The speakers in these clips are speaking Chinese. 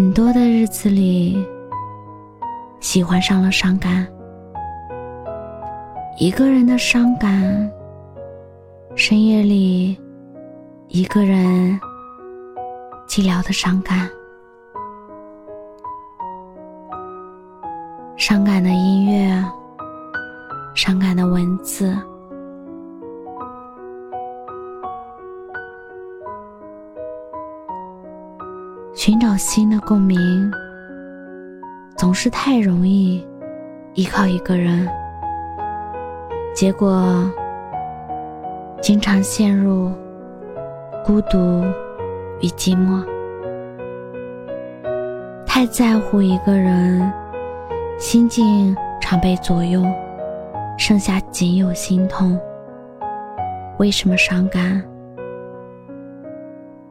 很多的日子里，喜欢上了伤感，一个人的伤感，深夜里一个人寂寥的伤感，伤感的音乐，伤感的文字。寻找新的共鸣，总是太容易依靠一个人，结果经常陷入孤独与寂寞。太在乎一个人，心境常被左右，剩下仅有心痛。为什么伤感？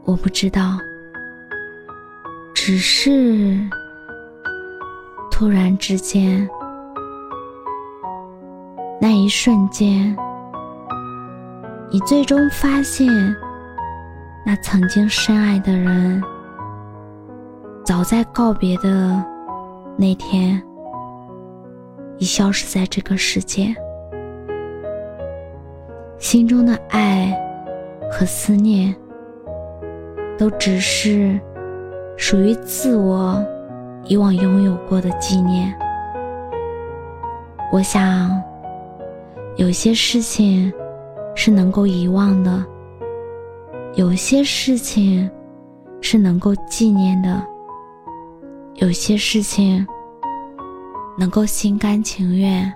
我不知道。只是突然之间，那一瞬间，你最终发现，那曾经深爱的人，早在告别的那天，已消失在这个世界。心中的爱和思念，都只是。属于自我以往拥有过的纪念。我想，有些事情是能够遗忘的，有些事情是能够纪念的，有些事情能够心甘情愿，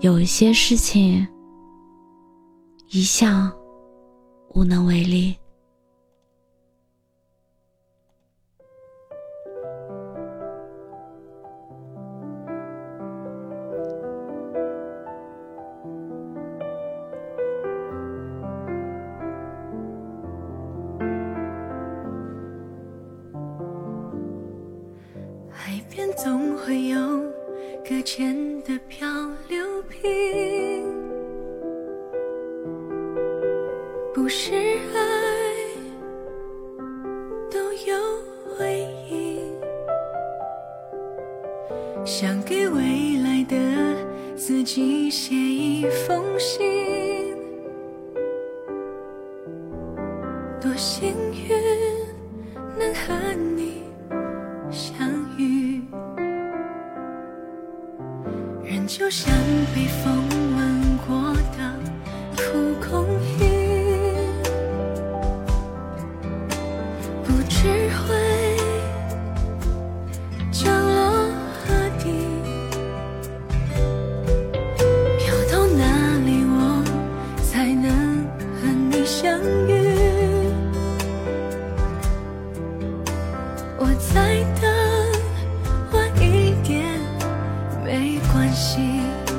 有一些事情一向无能为力。总会有搁浅的漂流瓶，不是爱都有回应，想给未来的自己写一封信，多幸运能和你像被风关系。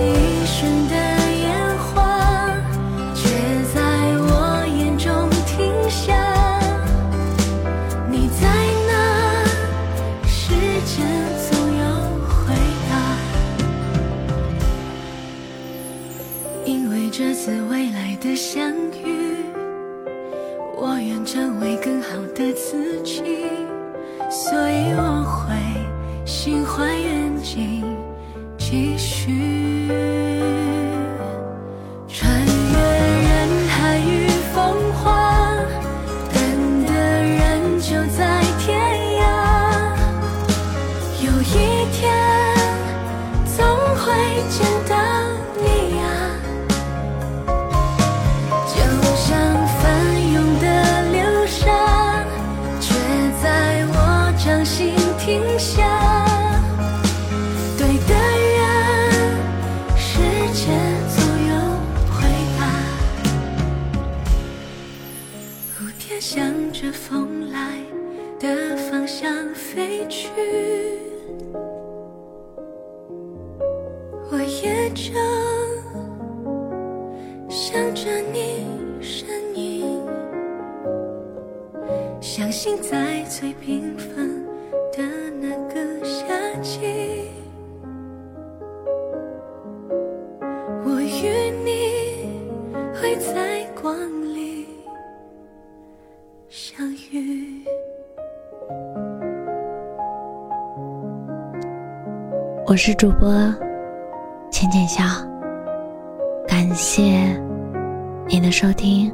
一瞬的烟花，却在我眼中停下。你在哪？时间总有回答。因为这次未来的相遇，我愿成为更好的自己，所以我会心怀愿景，继续。见到你啊，就像翻涌的流沙，却在我掌心停下。对的人，世界总有回答。蝴蝶向着风来的方向飞去，着想着你身影，相信在最平凡的那个夏季，我与你会在光里。相遇。我是主播浅浅笑，感谢你的收听。